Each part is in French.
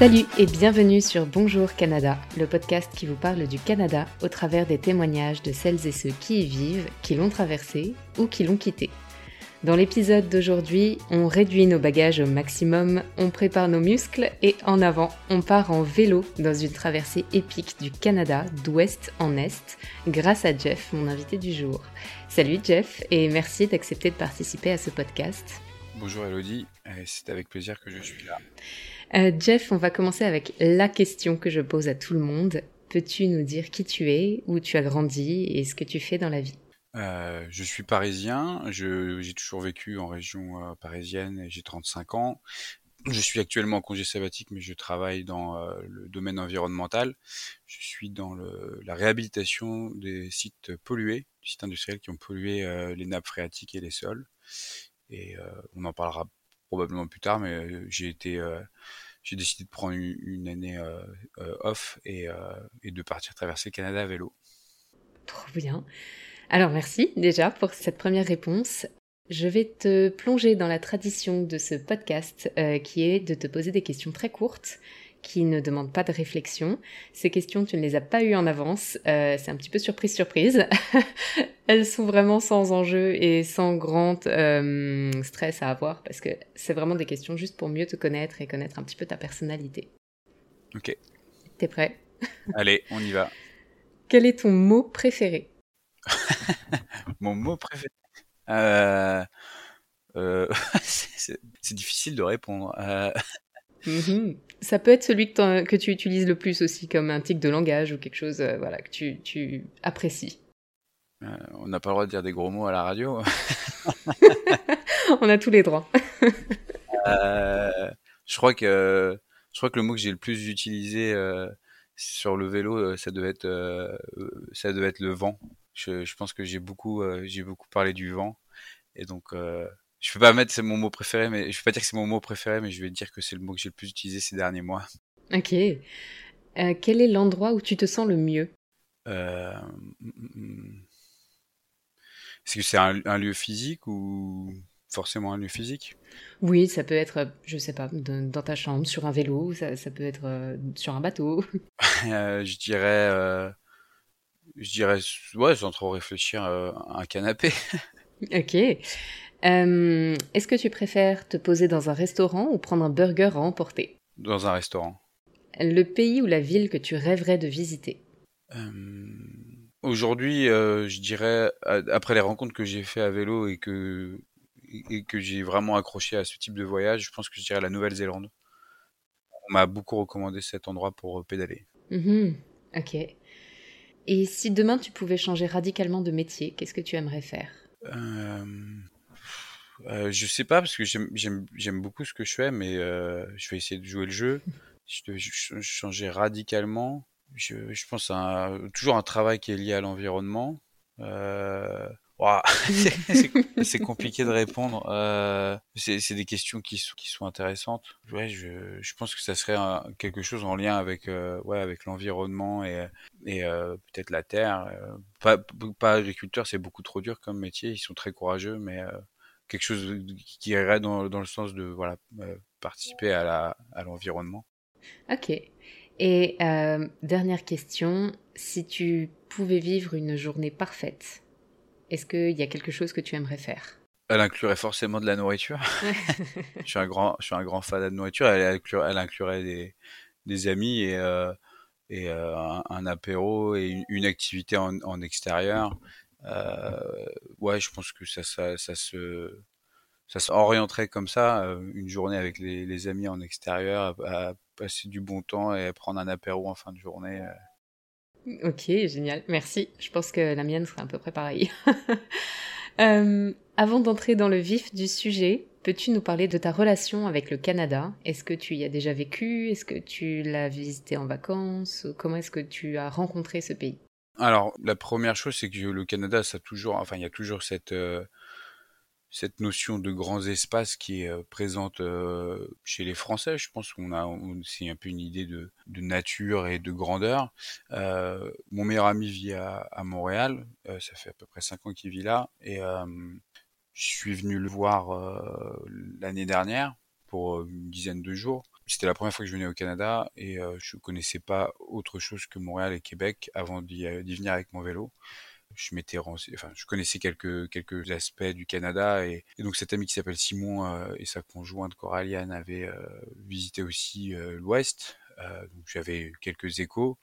Salut et bienvenue sur Bonjour Canada, le podcast qui vous parle du Canada au travers des témoignages de celles et ceux qui y vivent, qui l'ont traversé ou qui l'ont quitté. Dans l'épisode d'aujourd'hui, on réduit nos bagages au maximum, on prépare nos muscles et en avant, on part en vélo dans une traversée épique du Canada d'ouest en est grâce à Jeff, mon invité du jour. Salut Jeff et merci d'accepter de participer à ce podcast. Bonjour Elodie, c'est avec plaisir que je suis là. Euh, Jeff, on va commencer avec la question que je pose à tout le monde. Peux-tu nous dire qui tu es, où tu as grandi et ce que tu fais dans la vie? Euh, je suis parisien, j'ai toujours vécu en région euh, parisienne et j'ai 35 ans. Je suis actuellement en congé sabbatique, mais je travaille dans le domaine environnemental. Je suis dans la réhabilitation des sites pollués, des sites industriels qui ont pollué les nappes phréatiques et les sols. Et on en parlera probablement plus tard, mais j'ai été j'ai décidé de prendre une, année euh, euh, off et, euh, et, de partir traverser le Canada à vélo. Trop bien. Alors merci déjà pour cette première réponse. Je vais te plonger dans la tradition de ce podcast qui est de te poser des questions très courtes qui ne demandent pas de réflexion. Ces questions, tu ne les as pas eues en avance. Euh, c'est un petit peu surprise, surprise. Elles sont vraiment sans enjeu et sans grand euh, stress à avoir parce que c'est vraiment des questions juste pour mieux te connaître et connaître un petit peu ta personnalité. Ok. T'es prêt? Allez, on y va. Quel est ton mot préféré? Mon mot préféré euh... c'est difficile de répondre. Mhm. Ça peut être celui que, tu utilises le plus aussi, comme un tic de langage ou quelque chose euh, voilà, que tu, apprécies. Euh, on n'a pas le droit de dire des gros mots à la radio. on a tous les droits. Euh, je crois que je crois que le mot que j'ai le plus utilisé sur le vélo, ça devait être ça devait être le vent. Je, je pense que j'ai beaucoup j'ai beaucoup parlé du vent et donc je peux pas mettre c'est mon mot préféré, mais je peux pas dire que c'est mon mot préféré, mais je vais dire que c'est le mot que j'ai le plus utilisé ces derniers mois. Ok. Euh, quel est l'endroit où tu te sens le mieux? Euh... Est-ce que c'est un, lieu physique ou forcément un lieu physique? Oui, ça peut être, je sais pas, dans ta chambre, sur un vélo, ça, peut être euh, sur un bateau. Je dirais, je dirais, ouais, sans trop réfléchir, un canapé. ok. Euh, est-ce que tu préfères te poser dans un restaurant ou prendre un burger à emporter? Dans un restaurant. Le pays ou la ville que tu rêverais de visiter? Euh, Aujourd'hui, euh, je dirais, après les rencontres que j'ai fait à vélo et que, et que j'ai vraiment accroché à ce type de voyage, je pense que je dirais la Nouvelle-Zélande. On m'a beaucoup recommandé cet endroit pour pédaler. Mm-hmm. Ok. Et si demain tu pouvais changer radicalement de métier, qu'est-ce que tu aimerais faire? Euh, je sais pas parce que j'aime beaucoup ce que je fais, mais euh, je vais essayer de jouer le jeu. Je devais changer radicalement, je, je pense à toujours un travail qui est lié à l'environnement. Euh, c'est compliqué de répondre. Euh, c'est des questions qui sont, qui sont intéressantes. Ouais, je, je pense que ça serait quelque chose en lien avec euh, ouais avec l'environnement et, et euh, peut-être la terre. Euh, pas, pas agriculteur, c'est beaucoup trop dur comme métier. Ils sont très courageux, mais euh, quelque chose qui irait dans, dans le sens de voilà euh, participer à la à l'environnement. Ok. Et euh, dernière question, si tu pouvais vivre une journée parfaite, est-ce qu'il y a quelque chose que tu aimerais faire? Elle inclurait forcément de la nourriture. je suis un grand, je suis un grand fan de nourriture. Elle, inclurait, elle inclurait des, des amis et, euh, et un, apéro et une, une activité en, en extérieur. Euh, ouais, je pense que ça, ça, ça se ça s'orienterait comme ça, euh, une journée avec les, amis en extérieur, à, passer du bon temps et prendre un apéro en fin de journée. Euh. Ok, génial, merci. Je pense que la mienne serait à peu près pareille. avant d'entrer dans le vif du sujet, peux-tu nous parler de ta relation avec le Canada? Est-ce que tu y as déjà vécu? Est-ce que tu l'as visité en vacances? Comment est-ce que tu as rencontré ce pays? Alors, la première chose, c'est que le Canada, ça toujours, enfin, il y a toujours cette euh, cette notion de grands espaces qui est euh, présente euh, chez les Français. Je pense qu'on a, c'est un peu une idée de, de nature et de grandeur. Mon meilleur ami vit à, à Montréal. Ça fait à peu près cinq ans qu'il vit là, et je suis venu le voir l'année dernière pour une dizaine de jours c'était la première fois que je venais au Canada et je connaissais pas autre chose que Montréal et Québec avant d'y venir avec mon vélo je enfin, je connaissais quelques quelques aspects du Canada et, donc cet ami qui s'appelle Simon euh, et sa conjointe Coraliane avaient euh, visité aussi euh, l'Ouest, donc j'avais quelques échos,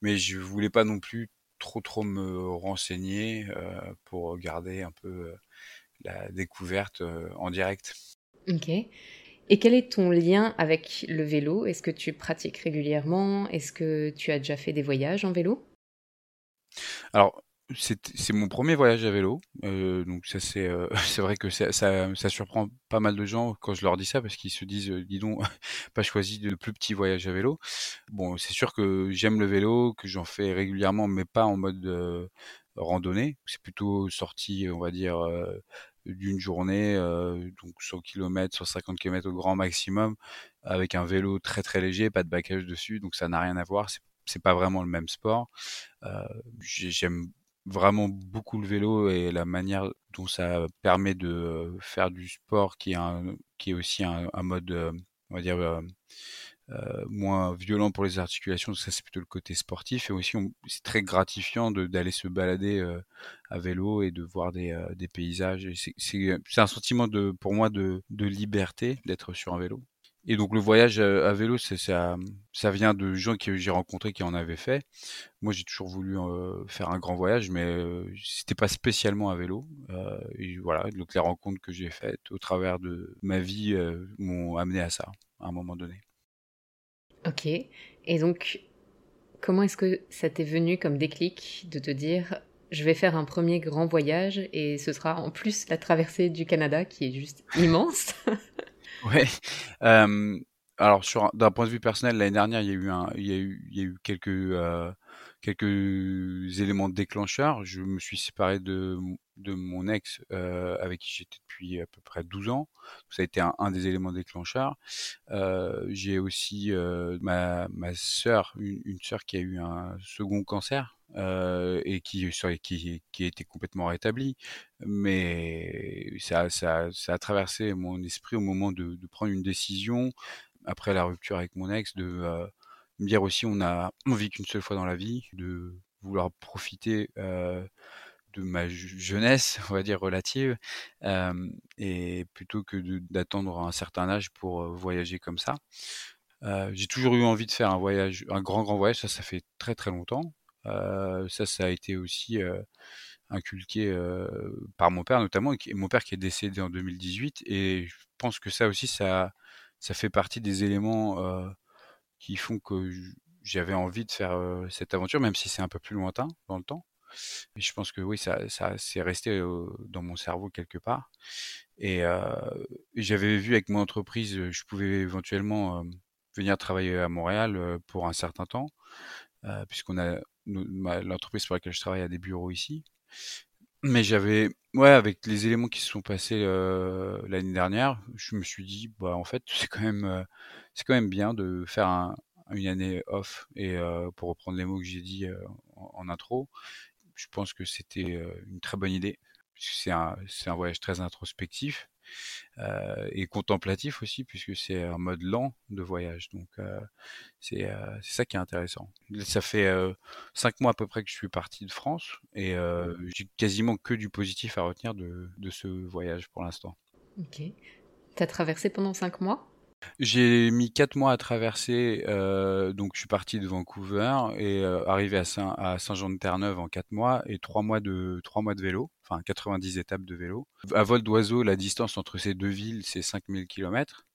mais je voulais pas non plus trop trop me renseigner pour garder un peu la découverte en direct. Ok. Et quel est ton lien avec le vélo? Est-ce que tu pratiques régulièrement? Est-ce que tu as déjà fait des voyages en vélo? Alors, c'est mon premier voyage à vélo, euh, donc ça c'est euh, vrai que ça, ça, surprend pas mal de gens quand je leur dis ça parce qu'ils se disent euh, dis donc pas choisi de plus petit voyage à vélo. Bon, c'est sûr que j'aime le vélo, que j'en fais régulièrement, mais pas en mode randonnée. C'est plutôt sorti, on va dire, d'une journée, donc 100 km, 150 km au grand maximum, avec un vélo très très léger, pas de baquage dessus, donc ça n'a rien à voir. C'est pas vraiment le même sport. J'aime vraiment beaucoup le vélo et la manière dont ça permet de faire du sport qui est, un, qui est aussi un, mode, on va dire, euh, moins violent pour les articulations. Ça, c'est plutôt le côté sportif. Et aussi, c'est très gratifiant d'aller se balader à vélo et de voir des, des paysages. C'est un sentiment de, pour moi de, de liberté d'être sur un vélo. Et donc le voyage à, vélo, ça, ça vient de gens que j'ai rencontrés qui en avaient fait. Moi, j'ai toujours voulu euh, faire un grand voyage, mais euh, c'était pas spécialement à vélo. Euh, et voilà, donc les rencontres que j'ai faites au travers de ma vie euh, m'ont amené à ça, à un moment donné. Ok. Et donc, comment est-ce que ça t'est venu comme déclic de te dire je vais faire un premier grand voyage et ce sera en plus la traversée du Canada qui est juste immense? Ouais. Euh, alors sur d'un point de vue personnel, l'année dernière, il y a eu un, il y a eu, il y a eu quelques euh, quelques éléments déclencheurs. Je me suis séparé de de mon ex avec qui j'étais depuis à peu près 12 ans. Ça a été un, des éléments déclencheurs. J'ai aussi ma ma une, une qui a eu un second cancer et qui, qui, qui été complètement rétabli. Mais ça, ça, ça a traversé mon esprit au moment de, prendre une décision après la rupture avec mon ex de me dire aussi on a on vit qu'une seule fois dans la vie, de vouloir profiter de ma jeunesse, on va dire relative, euh, et plutôt que d'attendre un certain âge pour voyager comme ça. J'ai toujours eu envie de faire un voyage, un grand grand voyage. Ça, ça fait très très longtemps. Euh, ça, ça a été aussi inculqué par mon père notamment, et mon père qui est décédé en 2018. Et je pense que ça aussi, ça, ça fait partie des éléments qui font que j'avais envie de faire cette aventure, même si c'est un peu plus lointain dans le temps. Je pense que oui, ça, ça c'est resté dans mon cerveau quelque part. Et, j'avais vu avec mon entreprise, je pouvais éventuellement venir travailler à Montréal pour un certain temps, puisqu'on a l'entreprise pour laquelle je travaille a des bureaux ici. Mais j'avais, ouais, avec les éléments qui se sont passés l'année dernière, je me suis dit, bah en fait, c'est quand même, c'est quand même bien de faire un, une année off. Et pour reprendre les mots que j'ai dit en, intro, je pense que c'était une très bonne idée. C'est un, c'est un voyage très introspectif. Euh, et contemplatif aussi, puisque c'est un mode lent de voyage. Donc euh, c'est ça qui est intéressant. Ça fait cinq mois à peu près que je suis parti de France et j'ai quasiment que du positif à retenir de, de ce voyage pour l'instant. Ok. T'as traversé pendant cinq mois? J'ai mis quatre mois à traverser, euh, donc je suis parti de Vancouver et euh, arrivé à Saint à Saint-Jean-de-Terre-Neuve en quatre mois et trois mois de vélo, enfin 90 étapes de vélo. À vol d'oiseau, la distance entre ces deux villes, c'est 5000 km.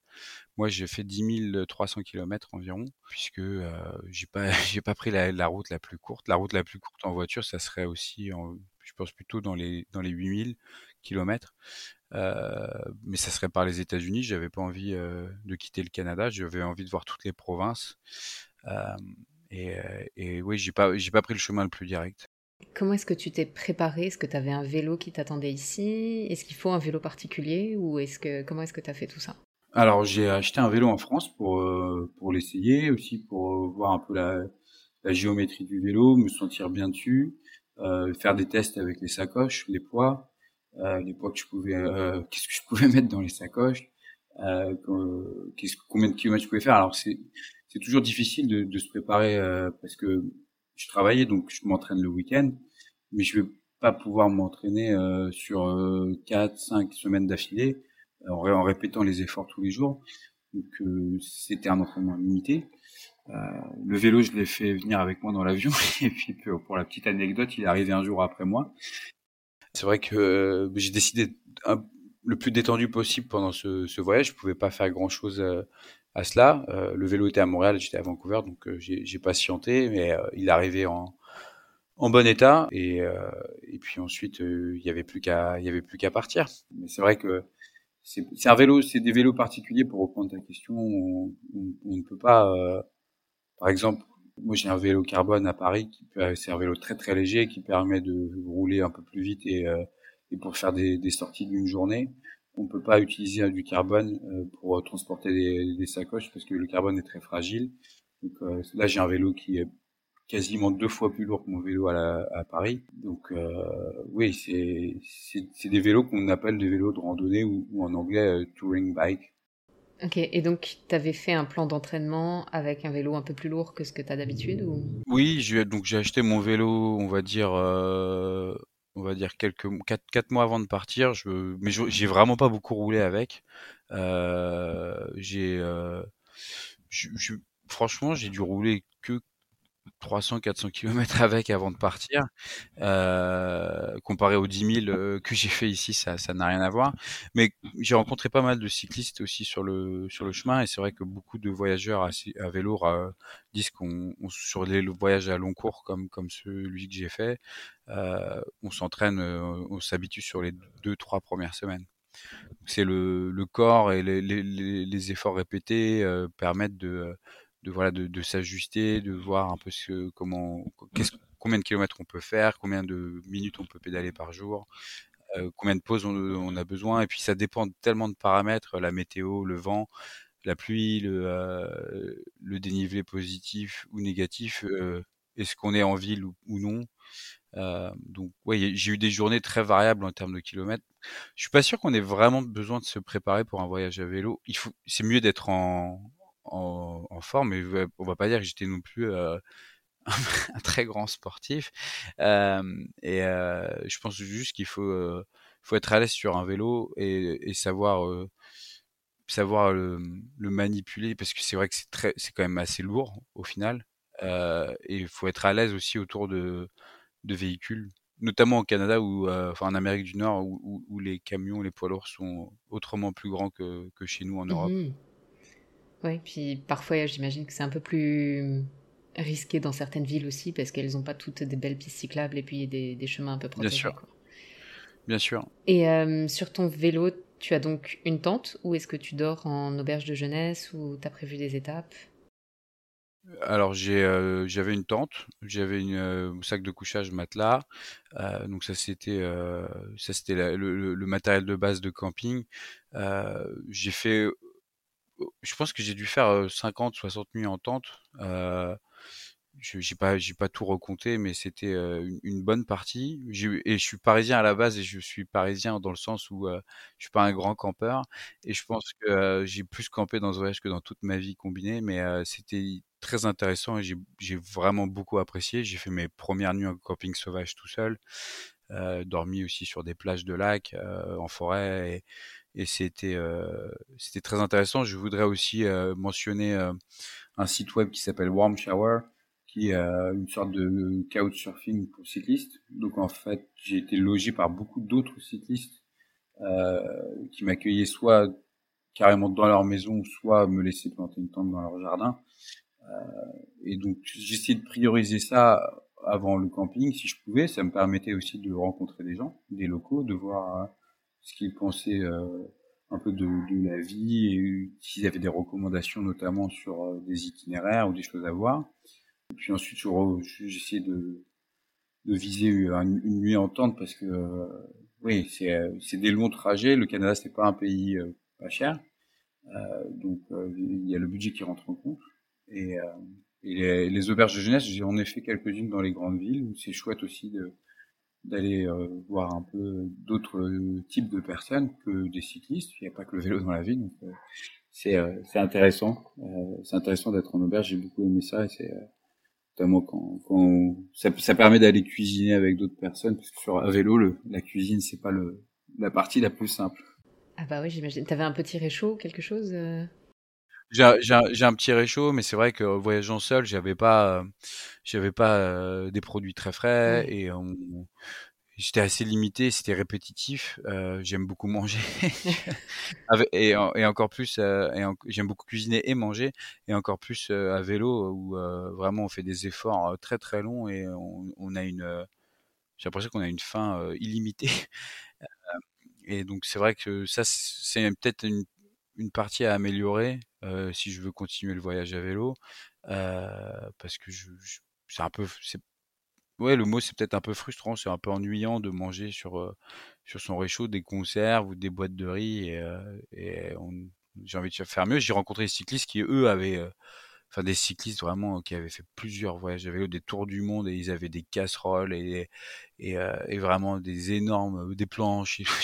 Moi, j'ai fait 10 300 km environ, puisque euh, j'ai pas pris la, route la plus courte. La route la plus courte en voiture, ça serait aussi, je pense plutôt dans les dans les 8000 km. Euh, mais ça serait par les États-Unis. J'avais pas envie euh, de quitter le Canada. J'avais envie de voir toutes les provinces. Euh, et, et, oui, j'ai pas, j'ai pas pris le chemin le plus direct. Comment est-ce que tu t'es préparé? Est-ce que tu avais un vélo qui t'attendait ici? Est-ce qu'il faut un vélo particulier? Ou est-ce que comment est-ce que tu as fait tout ça? Alors j'ai acheté un vélo en France pour pour l'essayer aussi pour voir un peu la, la, géométrie du vélo, me sentir bien dessus, faire des tests avec les sacoches, les poids, euh, poids que je pouvais, euh, qu'est-ce que je pouvais mettre dans les sacoches. euh, combien de kilomètres je pouvais faire. Alors c'est c'est toujours difficile de, de se préparer euh, parce que je travaillais donc je m'entraîne le week-end, mais je vais pas pouvoir m'entraîner euh, sur euh, 4 5 semaines d'affilée en, en, répétant les efforts tous les jours. Donc c'était un entraînement limité. Euh, le vélo, je l'ai fait venir avec moi dans l'avion et puis pour la petite anecdote, il est arrivé un jour après moi. C'est vrai que j'ai décidé le plus détendu possible pendant ce, voyage. Je pouvais pas faire grand chose à cela. Euh, le vélo était à Montréal, j'étais à Vancouver, donc euh, j'ai patienté, mais euh, il arrivé en, bon état et, puis ensuite il y avait plus qu'à partir. Mais c'est vrai que c'est un vélo, c'est des vélos particuliers pour reprendre ta question. On, on, ne peut pas, par exemple, moi j'ai un vélo carbone à Paris qui c'est un vélo très très léger qui permet de rouler un peu plus vite et, et pour faire des, des sorties d'une journée on peut pas utiliser du carbone euh, pour transporter des, sacoches parce que le carbone est très fragile. Donc euh, là, j'ai un vélo qui est quasiment deux fois plus lourd que mon vélo à, à Paris. Donc euh, oui, c'est c'est des vélos qu'on appelle des vélos de randonnée ou, en anglais touring bike. Ok, et donc tu avais fait un plan d'entraînement avec un vélo un peu plus lourd que ce que tu as d'habitude ou? Oui, donc j'ai acheté mon vélo, on va dire on va dire quelques quatre, quatre mois avant de partir. Je, mais j'ai vraiment pas beaucoup roulé avec. Euh, j'ai, euh, franchement, j'ai dû rouler que 300-400 km avec avant de partir. Euh, comparé aux 10 000 euh, que j'ai fait ici, ça n'a rien à voir. Mais j'ai rencontré pas mal de cyclistes aussi sur le sur le chemin et c'est vrai que beaucoup de voyageurs à, vélo euh, disent qu'on sur les voyages à long cours comme comme celui que j'ai fait, on s'entraîne, on s'habitue sur les deux trois premières semaines. C'est le, le corps et les efforts répétés permettent de de voilà de, de s'ajuster, de voir un peu ce, comment combien de kilomètres on peut faire, combien de minutes on peut pédaler par jour, euh, combien de pauses on, a besoin et puis ça dépend tellement de paramètres, la météo, le vent, la pluie, le, euh, le dénivelé positif ou négatif, euh, est-ce qu'on est en ville ou, non. Euh, donc ouais, j'ai eu des journées très variables en termes de kilomètres. Je suis pas sûr qu'on ait vraiment besoin de se préparer pour un voyage à vélo. Il faut, c'est mieux d'être en, en, en, forme, mais on va pas dire que j'étais non plus euh, un très grand sportif. Euh, et euh, je pense juste qu'il faut, faut être à l'aise sur un vélo et, et savoir, savoir le, le, manipuler parce que c'est vrai que c'est très, c'est quand même assez lourd au final. et il faut être à l'aise aussi autour de, de véhicules notamment au Canada ou enfin en Amérique du Nord où, où, les camions, les poids lourds sont autrement plus grands que, que chez nous en Europe. Mmh oui, puis parfois j'imagine que c'est un peu plus risqué dans certaines villes aussi parce qu'elles n'ont pas toutes des belles pistes cyclables et puis des, des chemins un peu protégés. Bien sûr. Bien sûr. Et euh, sur ton vélo, tu as donc une tente ou est-ce que tu dors en auberge de jeunesse ou tu as prévu des étapes? Alors j'ai euh, j'avais une tente, j'avais une euh, sac de couchage matelas, euh, donc ça c'était euh, ça c'était le, le, le, matériel de base de camping. j'ai fait je pense que j'ai dû faire 50, 60 nuits en tente. Euh, j'ai pas j'ai pas tout recompté mais c'était une, bonne partie et je suis parisien à la base et je suis parisien dans le sens où euh, je suis pas un grand campeur et je pense que j'ai plus campé dans ce voyage que dans toute ma vie combinée mais c'était très intéressant et j'ai vraiment beaucoup apprécié j'ai fait mes premières nuits en camping sauvage tout seul dormi aussi sur des plages de lac en forêt et et c'était euh, c'était très intéressant. Je voudrais aussi euh, mentionner euh, un site web qui s'appelle Warm Shower, qui est une sorte de couchsurfing pour cyclistes. Donc en fait, j'ai été logé par beaucoup d'autres cyclistes qui m'accueillaient soit carrément dans leur maison, soit me laissaient planter une tente dans leur jardin. et donc essayé de prioriser ça avant le camping si je pouvais. Ça me permettait aussi de rencontrer des gens, des locaux, de voir ce qu'ils pensaient euh, un peu de, de, la vie et s'ils avaient des recommandations notamment sur euh, des itinéraires ou des choses à voir. Et puis ensuite, j'essayais de, de viser une, nuit en tente parce que euh, oui, c'est des longs trajets. Le Canada, c'est pas un pays pas cher, donc il y a le budget qui rentre en compte. Et, et les, les, auberges de jeunesse, j'ai en effet quelques-unes dans les grandes villes où c'est chouette aussi de d'aller voir un peu d'autres types de personnes que des cyclistes. Il n'y a pas que le vélo dans la vie, donc c'est c'est intéressant. c'est intéressant d'être en auberge. J'ai beaucoup aimé ça et c'est notamment quand, quand ça, ça permet d'aller cuisiner avec d'autres personnes parce que sur un vélo, le, la cuisine c'est pas le la partie la plus simple. Ah bah oui, j'imagine. T'avais un petit réchaud, quelque chose euh? J'ai un petit réchaud, mais c'est vrai que voyageant seul, j'avais pas, j'avais pas euh, des produits très frais et j'étais assez limité, c'était répétitif. Euh, j'aime beaucoup manger et, et, encore plus, et j'aime beaucoup cuisiner et manger, et encore plus à vélo où vraiment on fait des efforts très très longs et on, on a une, j'ai l'impression qu'on a une faim illimitée. Et donc c'est vrai que ça, c'est peut-être une, une, partie à améliorer euh, si je veux continuer le voyage à vélo, euh, parce que c'est un peu, ouais, le mot c'est peut-être un peu frustrant, c'est un peu ennuyant de manger sur euh, sur son réchaud des conserves ou des boîtes de riz et, j'ai envie de faire mieux. J'ai rencontré des cyclistes qui eux avaient enfin des cyclistes vraiment qui avaient fait plusieurs voyages à vélo, des tours du monde et ils avaient des casseroles et et, vraiment des énormes des planches.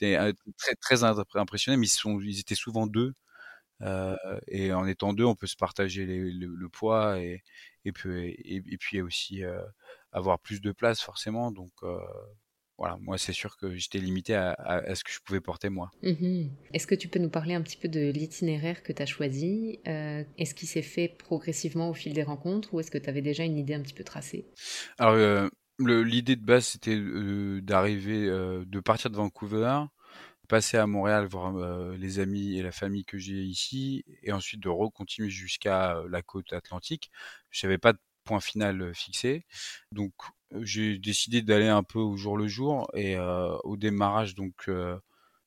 J'étais très très impressionné, mais ils sont ils étaient souvent deux. Euh, et en étant deux, on peut se partager les, le, le, poids et et puis et, et puis aussi euh, avoir plus de place forcément. Donc euh, voilà, moi c'est sûr que j'étais limité à, à, à, ce que je pouvais porter moi. Mmh. Est-ce que tu peux nous parler un petit peu de l'itinéraire que tu as choisi Est-ce qu'il s'est fait progressivement au fil des rencontres ou est-ce que tu avais déjà une idée un petit peu tracée? Alors l'idée de base c'était d'arriver, de partir de Vancouver, passer à Montréal voir les amis et la famille que j'ai ici et ensuite de recontinuer jusqu'à la côte atlantique. Je n'avais pas de point final fixé. Donc j'ai décidé d'aller un peu au jour le jour et au démarrage donc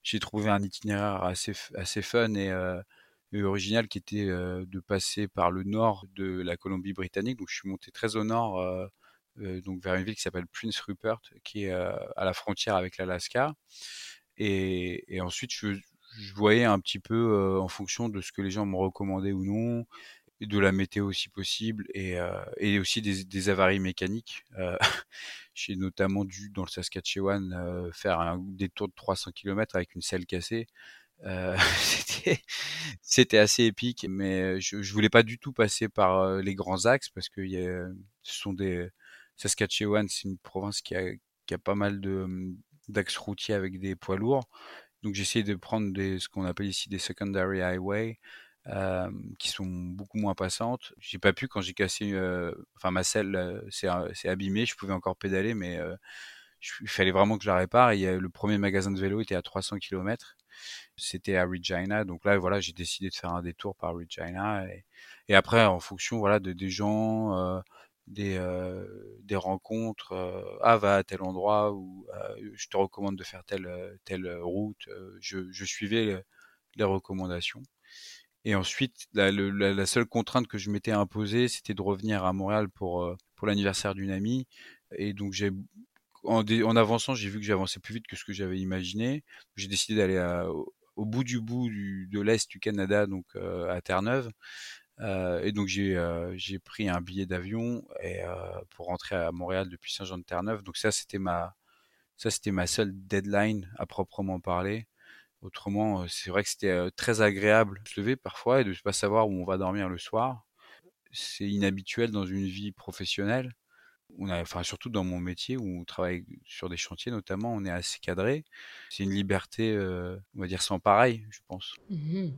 j'ai trouvé un itinéraire assez assez fun et, et original qui était de passer par le nord de la Colombie britannique donc je suis monté très au nord euh, donc vers une ville qui s'appelle Prince Rupert qui est à la frontière avec l'Alaska et, et, ensuite je, je, voyais un petit peu en fonction de ce que les gens me recommandaient ou non de la météo si possible et, euh, et aussi des, des, avaries mécaniques. Euh, J'ai notamment dû dans le Saskatchewan euh, faire un détour de 300 km avec une selle cassée. Euh, C'était assez épique, mais je, je voulais pas du tout passer par euh, les grands axes parce que y a, ce sont des Saskatchewan, c'est une province qui a, qui a pas mal de d'axes routiers avec des poids lourds. Donc essayé de prendre des, ce qu'on appelle ici des secondary highway, euh, qui sont beaucoup moins passantes. J'ai pas pu quand j'ai cassé, euh, enfin ma selle euh, s'est abîmée, je pouvais encore pédaler, mais il fallait vraiment que je la répare. Et le premier magasin de vélo était à 300 km. C'était à Regina, donc là voilà, j'ai décidé de faire un détour par Regina. Et, après, en fonction voilà de, des gens, des, euh, des rencontres, euh, ah va à tel endroit ou je te recommande de faire telle telle route. je, suivais les recommandations. Et ensuite, la, seule contrainte que je m'étais imposée, c'était de revenir à Montréal pour, euh, pour l'anniversaire d'une amie. Et donc, j'ai, en, avançant, j'ai vu que j'avançais plus vite que ce que j'avais imaginé. J'ai décidé d'aller au, bout du bout du, de l'Est du Canada, donc euh, à Terre-Neuve. Euh, et donc, j'ai, euh, j'ai pris un billet d'avion euh, pour rentrer à Montréal depuis Saint-Jean-de-Terre-Neuve. Donc, ça, c'était ma, ça, c'était ma seule deadline à proprement parler. Autrement, c'est vrai que c'était très agréable de se lever parfois et de ne pas savoir où on va dormir le soir. C'est inhabituel dans une vie professionnelle. Enfin, surtout dans mon métier où on travaille sur des chantiers notamment, on est assez cadré. C'est une liberté, on va dire, sans pareil, je pense. Mmh.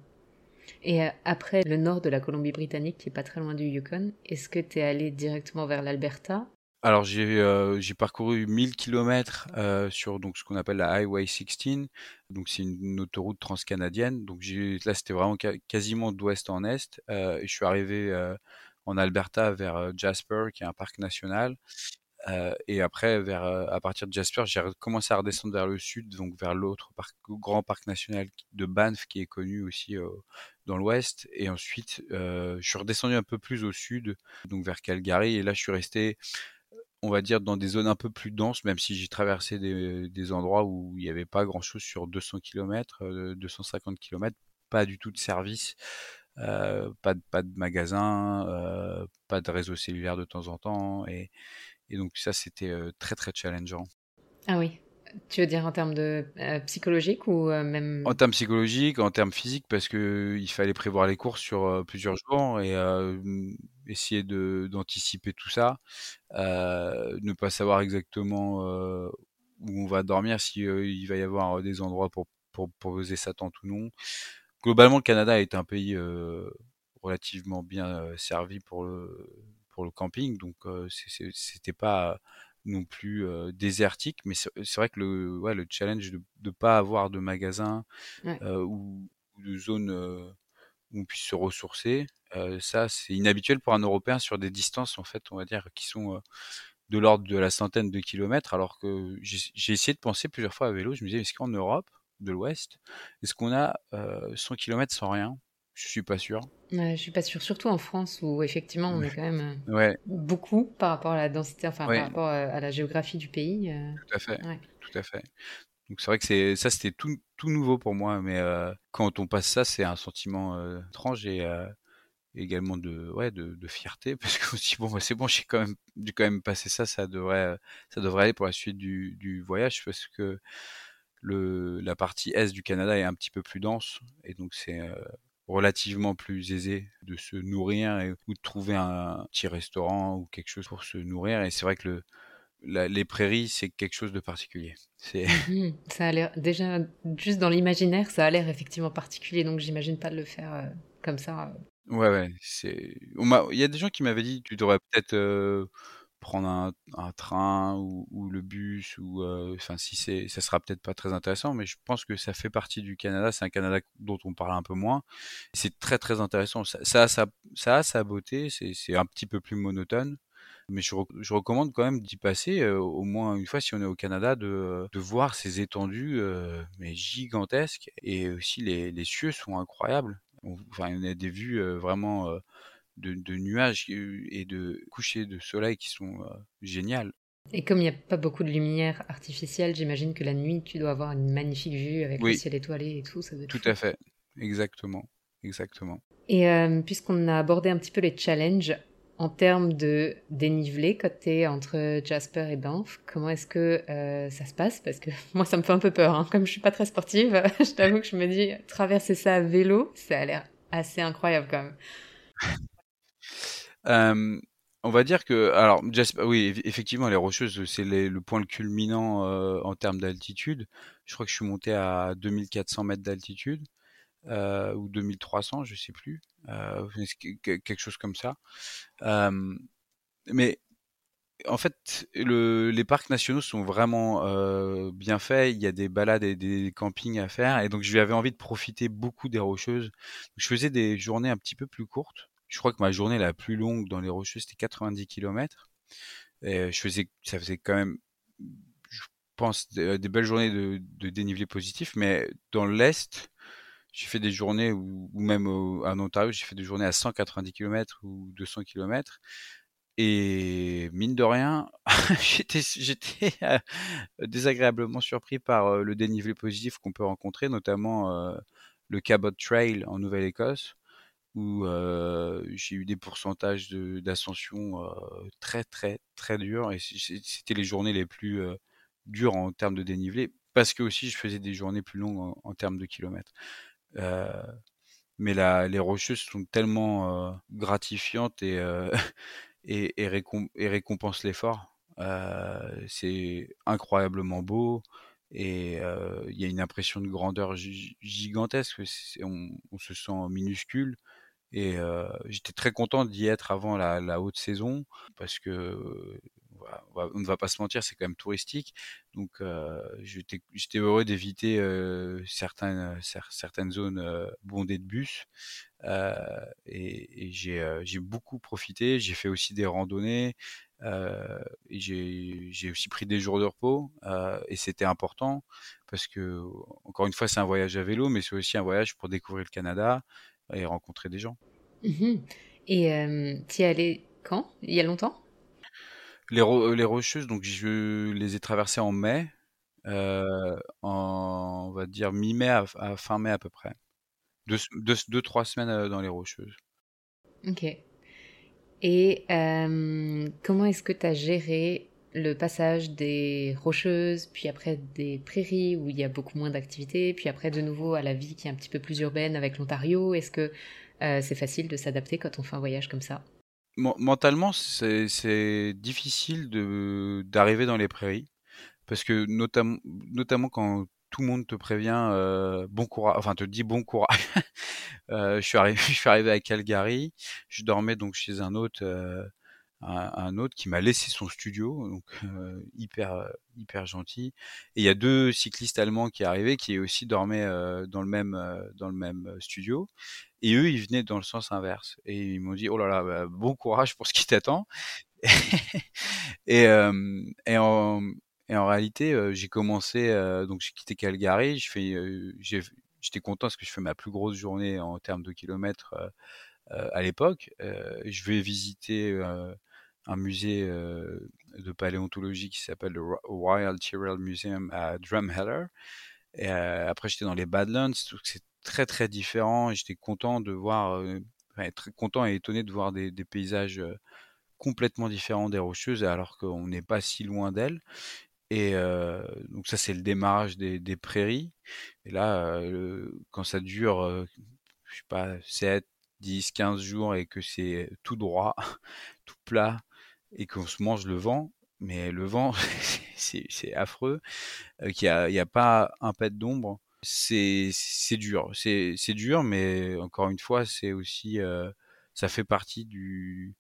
Et après le nord de la Colombie-Britannique, qui est pas très loin du Yukon, est-ce que tu es allé directement vers l'Alberta? Alors j'ai euh, parcouru 1000 km euh, sur donc ce qu'on appelle la Highway 16. Donc c'est une, autoroute transcanadienne. Donc là c'était vraiment quasiment d'ouest en est. Euh, je suis arrivé euh, en Alberta vers euh, Jasper qui est un parc national. Euh, et après vers à partir de Jasper j'ai commencé à redescendre vers le sud donc vers l'autre grand parc national de Banff qui est connu aussi dans l'ouest. Et ensuite je suis redescendu un peu plus au sud donc vers Calgary et là je suis resté on va dire, dans des zones un peu plus denses, même si j'ai traversé des, endroits où il n'y avait pas grand-chose sur 200 km, euh, 250 km, pas du tout de service, pas, de, pas magasin, pas de réseau cellulaire de temps en temps, et, Et donc ça, c'était très très challengeant. Ah oui. Tu veux dire en termes de psychologique ou même En termes psychologiques, en termes physiques, parce que il fallait prévoir les courses sur plusieurs jours et essayer de d'anticiper tout ça, ne pas savoir exactement où on va dormir, si il va y avoir des endroits pour pour poser sa tente ou non. Globalement, le Canada est un pays relativement bien servi pour le pour le camping, donc c'était pas non plus désertique, mais c'est vrai que le, ouais, le challenge de ne pas avoir de magasin ou, de zone où on puisse se ressourcer, ça c'est inhabituel pour un Européen sur des distances en fait, on va dire, qui sont de l'ordre de la centaine de kilomètres, alors que j'ai essayé de penser plusieurs fois à vélo, je me disais, est-ce qu'en Europe de l'Ouest, est-ce qu'on a 100 km sans rien? Je suis pas sûr. je suis pas sûr, surtout en France où effectivement on est quand même euh, beaucoup par rapport à la densité, enfin par rapport euh, à la géographie du pays. Euh. Tout à fait. Tout à fait. Donc c'est vrai que c'est ça c'était tout, tout, nouveau pour moi, mais quand on passe ça, c'est un sentiment étrange et également de ouais de, de, fierté parce que aussi bon bah, c'est bon j'ai quand même j'ai quand même passé ça, ça devrait ça devrait aller pour la suite du, du voyage parce que le, la partie est du Canada est un petit peu plus dense et donc c'est relativement plus aisé de se nourrir et, ou de trouver un petit restaurant ou quelque chose pour se nourrir. Et c'est vrai que le, les prairies, c'est quelque chose de particulier. C'est... Mmh, ça a l'air, déjà, juste dans l'imaginaire, ça a l'air effectivement particulier, donc j'imagine pas de le faire euh, comme ça. Ouais, ouais. C'est... Il y a des gens qui m'avaient dit, tu devrais peut-être euh, prendre un, train ou, le bus ou euh, enfin si c'est ça sera peut-être pas très intéressant mais je pense que ça fait partie du Canada. C'est un Canada dont on parle un peu moins. C'est très très intéressant. Ça, ça, a, sa, ça a sa beauté. C'est un petit peu plus monotone. Mais je, je recommande quand même d'y passer euh, au moins une fois si on est au Canada de, de voir ces étendues euh, mais gigantesques. Et aussi les, les cieux sont incroyables. Enfin on a des vues vraiment de, nuages et de couchers de soleil qui sont euh, géniales. Et comme il n'y a pas beaucoup de lumière artificielle, j'imagine que la nuit, tu dois avoir une magnifique vue avec le ciel étoilé et tout. Ça tout à fait, exactement. exactement. Et euh, puisqu'on a abordé un petit peu les challenges, en termes de dénivelé côté entre Jasper et Banff, comment est-ce que euh, ça se passe? Parce que moi, ça me fait un peu peur. Hein. Comme je suis pas très sportive, je t'avoue que je me dis, traverser ça à vélo, ça a l'air assez incroyable quand même. Euh, on va dire que, alors, oui, effectivement, les Rocheuses, c'est le point le culminant euh, en termes d'altitude. Je crois que je suis monté à 2400 mètres d'altitude euh, ou 2300, je sais plus, quelque chose comme ça. mais en fait, les parcs nationaux sont vraiment bien faits. Il y a des balades et des campings à faire, et donc je avais envie de profiter beaucoup des Rocheuses. Je faisais des journées un petit peu plus courtes je crois que ma journée la plus longue dans les Rocheuses, c'était 90 km. Et je faisais, ça faisait quand même, je pense, des, belles journées de, dénivelé positif. Mais dans l'Est, j'ai fait des journées, ou, même en Ontario, j'ai fait des journées à 190 km ou 200 km. Et mine de rien, j'étais, euh, désagréablement surpris par euh, le dénivelé positif qu'on peut rencontrer, notamment euh, le Cabot Trail en Nouvelle-Écosse où j'ai eu des pourcentages d'ascension très très très durs et c'était les journées les plus dures en termes de dénivelé parce que aussi je faisais des journées plus longues en, termes de kilomètres. mais la, les rocheuses sont tellement gratifiantes et, et, et, récompensent l'effort. c'est incroyablement beau et il y a une impression de grandeur gigantesque. On, se sent minuscule et j'étais très content d'y être avant la, haute saison parce que on ne va pas se mentir, c'est quand même touristique. Donc j'étais heureux d'éviter certaines, zones bondées de bus. et, j'ai beaucoup profité. J'ai fait aussi des randonnées. j'ai aussi pris des jours de repos. et c'était important parce que, encore une fois, c'est un voyage à vélo, mais c'est aussi un voyage pour découvrir le Canada et rencontrer des gens. Mmh et euh, tu es allé quand? Il y a longtemps? Les, les, Rocheuses, donc je les ai traversées en mai, euh, en, on va dire mi-mai à, fin mai à peu près. Deux, deux, deux, trois semaines euh, dans les Rocheuses. Ok. Et comment est-ce que tu as géré le passage des rocheuses, puis après des prairies où il y a beaucoup moins d'activité, puis après de nouveau à la vie qui est un petit peu plus urbaine avec l'Ontario Est-ce que c'est facile de s'adapter quand on fait un voyage comme ça? Mentalement, c'est difficile d'arriver dans les prairies parce que notamment, quand tout le monde te prévient euh, bon courage, enfin te dit bon courage. euh, je suis arrivé, je suis arrivé à Calgary, je dormais donc chez un euh, un, autre qui m'a laissé son studio, donc euh, hyper euh, hyper gentil. Et il y a deux cyclistes allemands qui arrivaient, qui aussi dormaient dans le même dans le même studio. Et eux, ils venaient dans le sens inverse. Et ils m'ont dit, oh là là, bah, bon courage pour ce qui t'attend. et, euh, et, en, et en réalité, euh, j'ai commencé, euh, donc j'ai quitté Calgary, je fais, euh, j'étais content parce que je fais ma plus grosse journée en termes de kilomètres à l'époque. je vais visiter un musée de paléontologie qui s'appelle le Wild Tyrrell Museum à Drumheller. Et après, j'étais dans les Badlands, c'est très très différent. J'étais content de voir, enfin, très content et étonné de voir des, paysages complètement différents des Rocheuses, alors qu'on n'est pas si loin d'elles. Et euh, donc ça, c'est le démarrage des, prairies. Et là, euh, quand ça dure, euh, je sais pas, 7, 10, 15 jours et que c'est tout droit, tout plat, et qu'on se mange le vent, mais le vent, c'est affreux, qu'il n'y a, a pas un pet d'ombre, c'est dur. C'est dur, mais encore une fois, c'est aussi, ça fait partie du,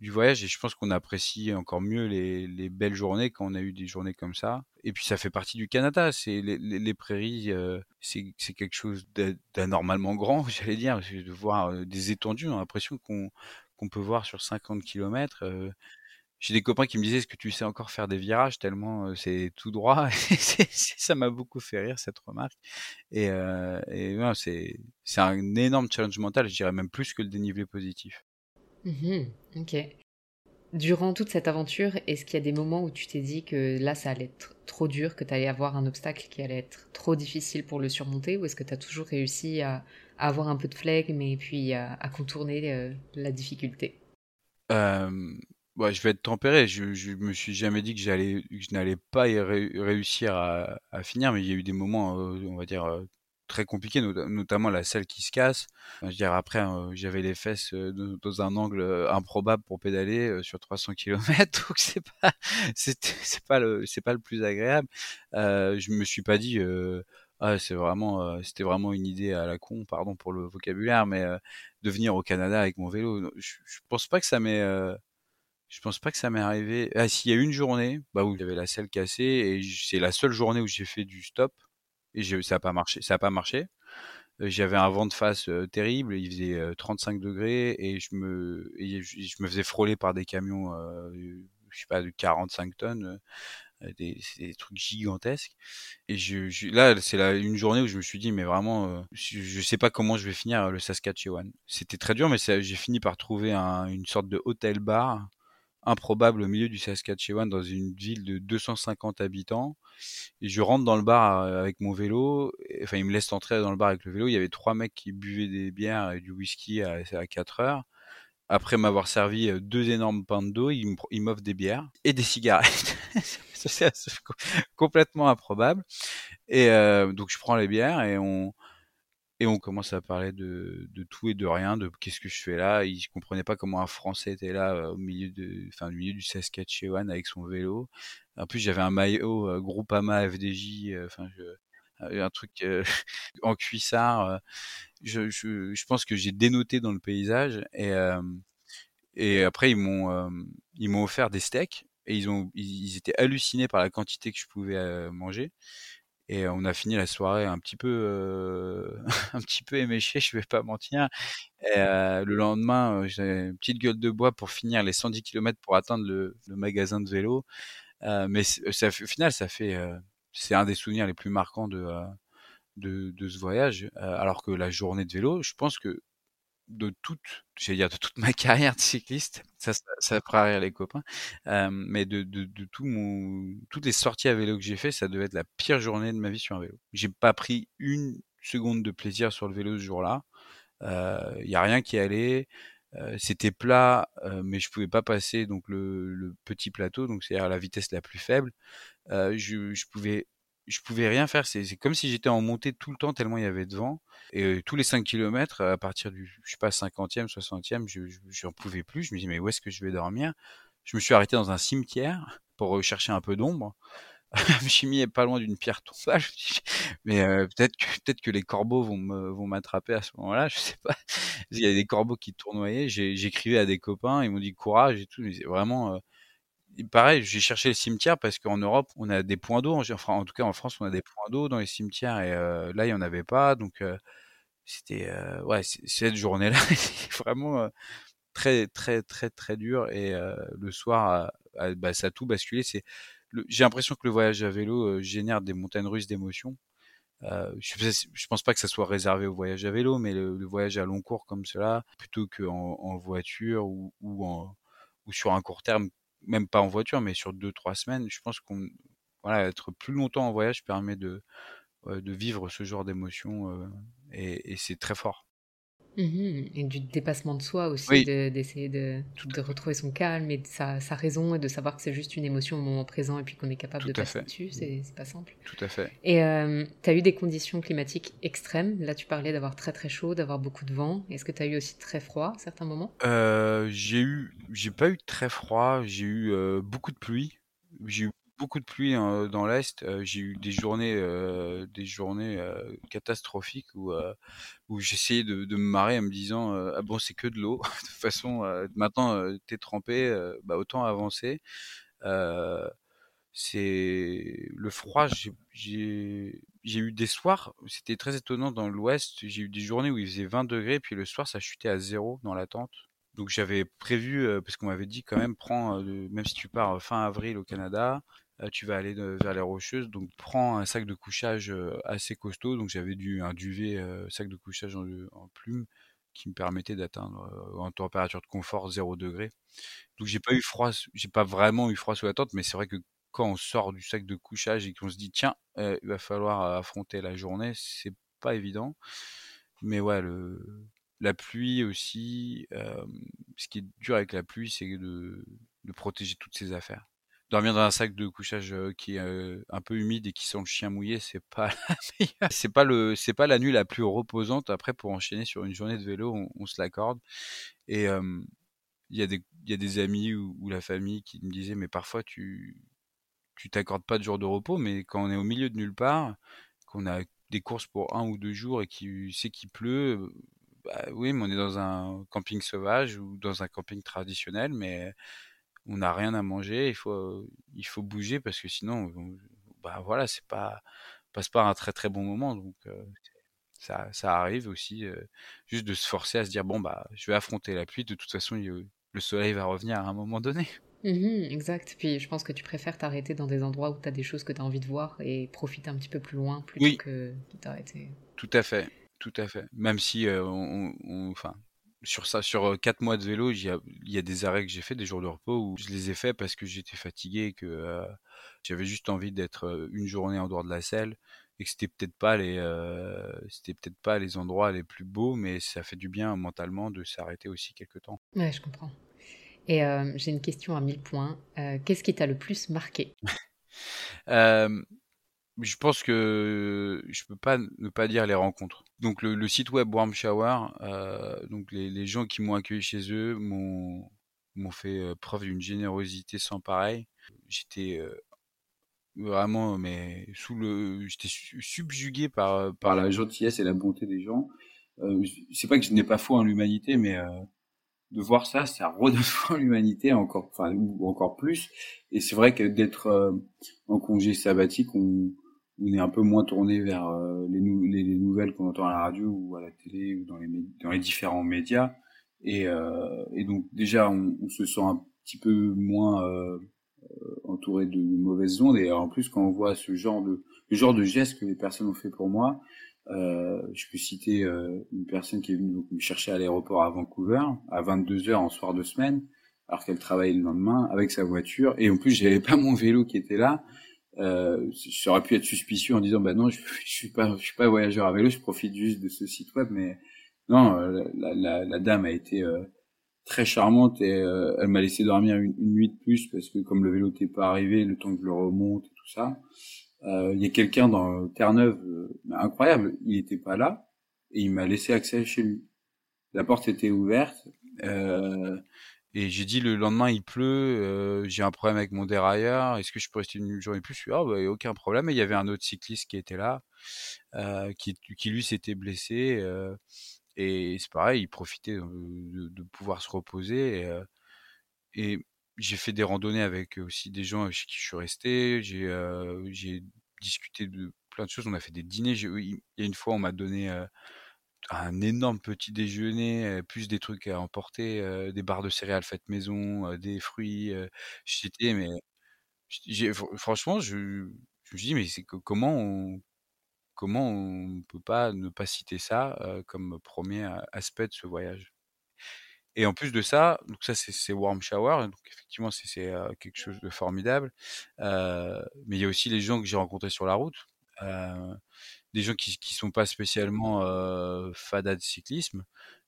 du voyage et je pense qu'on apprécie encore mieux les, les, belles journées quand on a eu des journées comme ça. Et puis ça fait partie du Canada, c'est les, les, prairies, euh, c'est quelque chose d'anormalement grand, j'allais dire, de voir euh, des étendues, on a l'impression qu'on qu'on peut voir sur 50 km. Euh, J'ai des copains qui me disaient est-ce que tu sais encore faire des virages tellement euh, c'est tout droit? ça m'a beaucoup fait rire cette remarque. Et, euh, et ouais, c'est un énorme challenge mental, je dirais même plus que le dénivelé positif. Mmh ok. Durant toute cette aventure, est-ce qu'il y a des moments où tu t'es dit que là, ça allait être trop dur, que tu allais avoir un obstacle qui allait être trop difficile pour le surmonter, ou est-ce que tu as toujours réussi à, avoir un peu de flegme et puis à, contourner euh, la difficulté? Ouais, Je vais être tempéré. Je, je me suis jamais dit que j'allais, je n'allais pas y réussir à, à, finir, mais il y a eu des moments, euh, on va dire, euh, très compliqué, notamment la selle qui se casse. je veux dire, après, hein, j'avais les fesses euh, dans un angle euh, improbable pour pédaler euh, sur 300 km, donc c'est pas, c'est pas le, c'est pas le plus agréable. je me suis pas dit, ah, c'est vraiment, c'était vraiment une idée à la con, pardon pour le vocabulaire, mais de venir au Canada avec mon vélo. Je, je pense pas que ça m'est je pense pas que ça m'est arrivé. Ah, s'il y a une journée, bah où j'avais la selle cassée et c'est la seule journée où j'ai fait du stop et ça n'a pas marché. Ça a pas marché. J'avais un vent de face terrible, il faisait 35 degrés et je me, je, me faisais frôler par des camions, je sais pas, de 45 tonnes, des, trucs gigantesques. Et je, là, c'est une journée où je me suis dit, mais vraiment, je, sais pas comment je vais finir le Saskatchewan. C'était très dur, mais j'ai fini par trouver un, une sorte de hôtel-bar improbable au milieu du Saskatchewan dans une ville de 250 habitants. Et je rentre dans le bar euh, avec mon vélo. Enfin, il me laisse entrer dans le bar avec le vélo. Il y avait trois mecs qui buvaient des bières et du whisky à, à 4 heures. Après m'avoir servi euh, deux énormes pains d'eau, ils m'offrent des bières et des cigarettes. c'est complètement improbable. Et euh, donc je prends les bières et on, et on commence à parler de, de tout et de rien, de qu'est-ce que je fais là. Il comprenait pas comment un Français était là euh, au milieu de, enfin, au milieu du Saskatchewan avec son vélo. En plus, j'avais un maillot euh, Groupama FDJ, euh, enfin, un truc en cuissard. Je, je, je, pense que j'ai dénoté dans le paysage et et après ils m'ont ils m'ont offert des steaks et ils ont ils étaient hallucinés par la quantité que je pouvais manger et on a fini la soirée un petit peu euh, un petit peu éméché je vais pas mentir. Euh, le lendemain euh, j'ai une petite gueule de bois pour finir les 110 km pour atteindre le, magasin de vélo. Euh, mais ça, au final ça fait c'est un des souvenirs les plus marquants de de, de ce voyage. Alors que la journée de vélo je pense que de toute, j'allais dire de toute ma carrière de cycliste, ça, ça, ça rire les copains, euh, mais de, de, de, tout mon, toutes les sorties à vélo que j'ai fait, ça devait être la pire journée de ma vie sur un vélo. J'ai pas pris une seconde de plaisir sur le vélo ce jour-là. Il euh, y a rien qui allait. c'était plat, mais je pouvais pas passer donc le, le petit plateau, donc c'est-à-dire la vitesse la plus faible. je, je pouvais je pouvais rien faire. C'est comme si j'étais en montée tout le temps tellement il y avait de vent. Et tous les 5 km, à partir du, je sais pas, 50e, 60e, je j'en pouvais plus. Je me dis, mais où est-ce que je vais dormir? Je me suis arrêté dans un cimetière pour chercher un peu d'ombre. je suis mis pas loin d'une pierre tombale. mais peut-être que peut-être que les corbeaux vont me vont m'attraper à ce moment-là. Je sais pas. Il y a des corbeaux qui tournoyaient. J'écrivais à des copains. Ils m'ont dit courage et tout. C'est vraiment pareil, j'ai cherché les cimetières parce qu'en Europe, on a des points d'eau. Enfin, en tout cas, en France, on a des points d'eau dans les cimetières et là, il n'y en avait pas. Donc, c'était ouais, cette journée-là, vraiment très, très, très, très dur. Et le soir, bah, ça a tout basculé. C'est, j'ai l'impression que le voyage à vélo génère des montagnes russes d'émotions. je, je pense pas que ça soit réservé au voyage à vélo, mais le, voyage à long cours comme cela, plutôt qu'en en voiture ou, ou sur un court terme même pas en voiture, mais sur deux, trois semaines, je pense qu'on voilà, être plus longtemps en voyage permet de, de vivre ce genre d'émotions et, c'est très fort. Mmh et du dépassement de soi aussi, d'essayer de, de, retrouver son calme et sa, sa, raison et de savoir que c'est juste une émotion au moment présent et puis qu'on est capable de passer dessus, c'est pas simple. Tout à fait. Et tu as eu des conditions climatiques extrêmes. Là, tu parlais d'avoir très très chaud, d'avoir beaucoup de vent. Est-ce que tu as eu aussi très froid à certains moments? Euh, J'ai eu, j'ai pas eu très froid, j'ai eu beaucoup de pluie. J'ai eu beaucoup de pluie dans l'est. j'ai eu des journées, des journées catastrophiques où où j'essayais de, me marrer en me disant ah bon c'est que de l'eau. de toute façon maintenant t'es trempé, bah autant avancer. c'est le froid. J'ai j'ai eu des soirs, c'était très étonnant dans l'ouest. J'ai eu des journées où il faisait 20 degrés, puis le soir ça chutait à zéro dans la tente. Donc j'avais prévu, parce qu'on m'avait dit quand même, prends, même si tu pars fin avril au Canada, tu vas aller vers les rocheuses, donc prends un sac de couchage assez costaud. Donc j'avais du un duvet sac de couchage en, plume qui me permettait d'atteindre en température de confort 0 degré. Donc j'ai pas eu froid, j'ai pas vraiment eu froid sous la tente, mais c'est vrai que quand on sort du sac de couchage et qu'on se dit tiens, il va falloir affronter la journée, c'est pas évident. Mais ouais, la pluie aussi, ce qui est dur avec la pluie, c'est de protéger toutes ses affaires dormir dans un sac de couchage qui est un peu humide et qui sent le chien mouillé, c'est pas c'est pas le, c'est pas la nuit la plus reposante. Après, pour enchaîner sur une journée de vélo, on, se l'accorde. Et il y des, il y a des amis ou, la famille qui me disaient, mais parfois tu, tu t'accordes pas de jour de repos, mais quand on est au milieu de nulle part, qu'on a des courses pour un ou deux jours et qu'il sait qu'il pleut, bah oui, mais on est dans un camping sauvage ou dans un camping traditionnel, mais on n'a rien à manger, il faut, il faut bouger parce que sinon, bah voilà, c'est pas, passe pas un très très bon moment. Donc ça, ça arrive aussi juste de se forcer à se dire bon bah je vais affronter la pluie. De toute façon, le soleil va revenir à un moment donné. Mmh exact. Puis je pense que tu préfères t'arrêter dans des endroits où tu as des choses que tu as envie de voir et profiter un petit peu plus loin plutôt que de t'arrêter. Tout à fait, tout à fait. Même si on, enfin, sur ça, sur quatre mois de vélo, il y a, y a des arrêts que j'ai fait, des jours de repos où je les ai faits parce que j'étais fatigué et que j'avais juste envie d'être une journée en dehors de la selle et que c'était peut-être pas les, c'était peut-être pas les endroits les plus beaux, mais ça fait du bien mentalement de s'arrêter aussi quelques temps. Ouais, je comprends. Et j'ai une question à 1000 points. Qu'est-ce qui t'a le plus marqué? je pense que je peux pas ne pas dire les rencontres. Donc le, site web Warm Shower, euh, donc les, gens qui m'ont accueilli chez eux m'ont m'ont fait euh, preuve d'une générosité sans pareil. J'étais euh, vraiment mais sous le j'étais subjugué par par la gentillesse et la bonté des gens. c'est pas que je n'ai pas foi en l'humanité, mais de voir ça, ça en l'humanité encore, enfin ou encore plus. Et c'est vrai que d'être en congé sabbatique, on on est un peu moins tourné vers euh, les, les, nouvelles qu'on entend à la radio ou à la télé ou dans les, dans les différents médias. Et, euh, et donc déjà, on, on, se sent un petit peu moins euh, entouré de mauvaises ondes. Et en plus, quand on voit ce genre de le genre de gestes que les personnes ont fait pour moi, euh, je peux citer une personne qui est venue me chercher à l'aéroport à Vancouver à 22 heures en soir de semaine, alors qu'elle travaillait le lendemain avec sa voiture. Et en plus, j'avais pas mon vélo qui était là. Euh, j'aurais pu être suspicieux en disant bah non je, je suis pas je suis pas voyageur à vélo je profite juste de ce site web mais non euh, la, la, la dame a été euh, très charmante et euh, elle m'a laissé dormir une, nuit de plus parce que comme le vélo n'était pas arrivé, le temps que je le remonte et tout ça, euh, il y a quelqu'un dans Terre-Neuve, euh, incroyable, il n'était pas là et il m'a laissé accès chez lui. La porte était ouverte. Et j'ai dit le lendemain il pleut, j'ai un problème avec mon dérailleur, est-ce que je peux rester une journée plus? Je ah bah, aucun problème. Et il y avait un autre cycliste qui était là, qui, qui lui s'était blessé. Et c'est pareil, il profitait de, pouvoir se reposer. Et, j'ai fait des randonnées avec aussi des gens chez qui je suis resté. J'ai discuté de plein de choses. On a fait des dîners. Il y a une fois, on m'a donné un énorme petit déjeuner, plus des trucs à emporter, des barres de céréales faites maison, des fruits. Mais franchement, je, je me dis, mais comment on, comment on peut pas ne pas citer ça comme premier aspect de ce voyage? Et en plus de ça, donc ça c'est Warm Shower, donc effectivement c'est quelque chose de formidable. mais il y a aussi les gens que j'ai rencontrés sur la route, des gens qui ne sont pas spécialement fadas de cyclisme,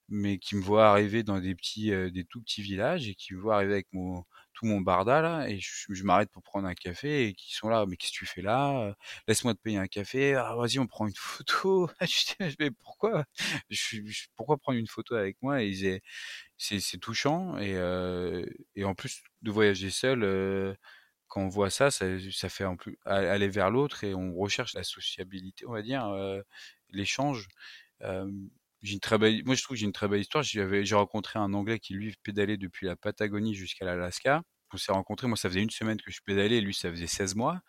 mais qui me voient arriver dans des petits, des tout petits villages et qui me voient arriver avec mon tout mon barda là et je, m'arrête pour prendre un café et qui sont là mais qu'est-ce que tu fais là? Laisse-moi te payer un café ah, vas-y on prend une photo je mais pourquoi? Pourquoi prendre une photo avec moi? C'est touchant et, en plus de voyager seul quand on voit ça, ça, ça fait en plus aller vers l'autre et on recherche la sociabilité on va dire l'échange j'ai une très belle, moi je trouve que j'ai une très belle histoire. J'ai rencontré un Anglais qui lui pédalait depuis la Patagonie jusqu'à l'Alaska. On s'est rencontrés, moi ça faisait une semaine que je pédalais, lui ça faisait 16 mois.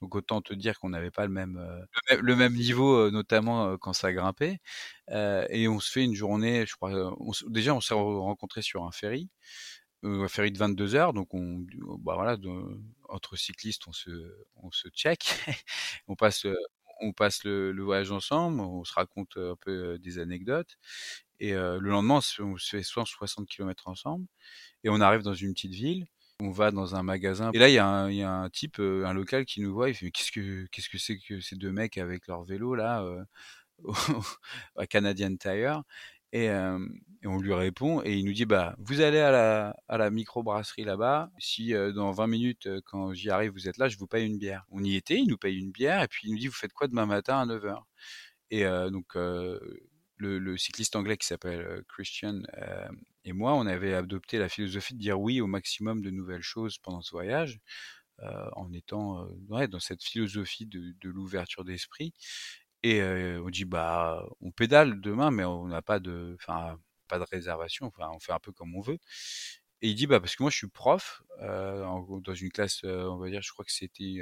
Donc autant te dire qu'on n'avait pas le même, euh, le même niveau, euh, notamment euh, quand ça grimpait. et on se fait une journée, je crois, déjà on s'est rencontrés sur un ferry, un ferry de 22 heures, donc on, bah voilà, entre cyclistes on se, on se check, on passe on passe le, voyage ensemble, on se raconte un peu des anecdotes. Et le lendemain, on se fait 160 km ensemble. Et on arrive dans une petite ville. On va dans un magasin. Et là, il y, a un, type, un local qui nous voit. Il fait Mais qu'est-ce que qu'est-ce que c'est que ces deux mecs avec leur vélo là à Canadian Tire? Et, on lui répond et il nous dit bah vous allez à la, à la microbrasserie là-bas. Si dans 20 minutes quand j'y arrive vous êtes là, je vous paye une bière. On y était, il nous paye une bière et puis il nous dit vous faites quoi demain matin à 9h. Et donc le, cycliste anglais qui s'appelle Christian et moi, on avait adopté la philosophie de dire oui au maximum de nouvelles choses pendant ce voyage. en étant dans cette philosophie de, l'ouverture d'esprit et on dit bah on pédale demain, mais on n'a pas de, enfin pas de réservation. Enfin, on fait un peu comme on veut. Et il dit bah parce que moi je suis prof dans une classe, on va dire, je crois que c'était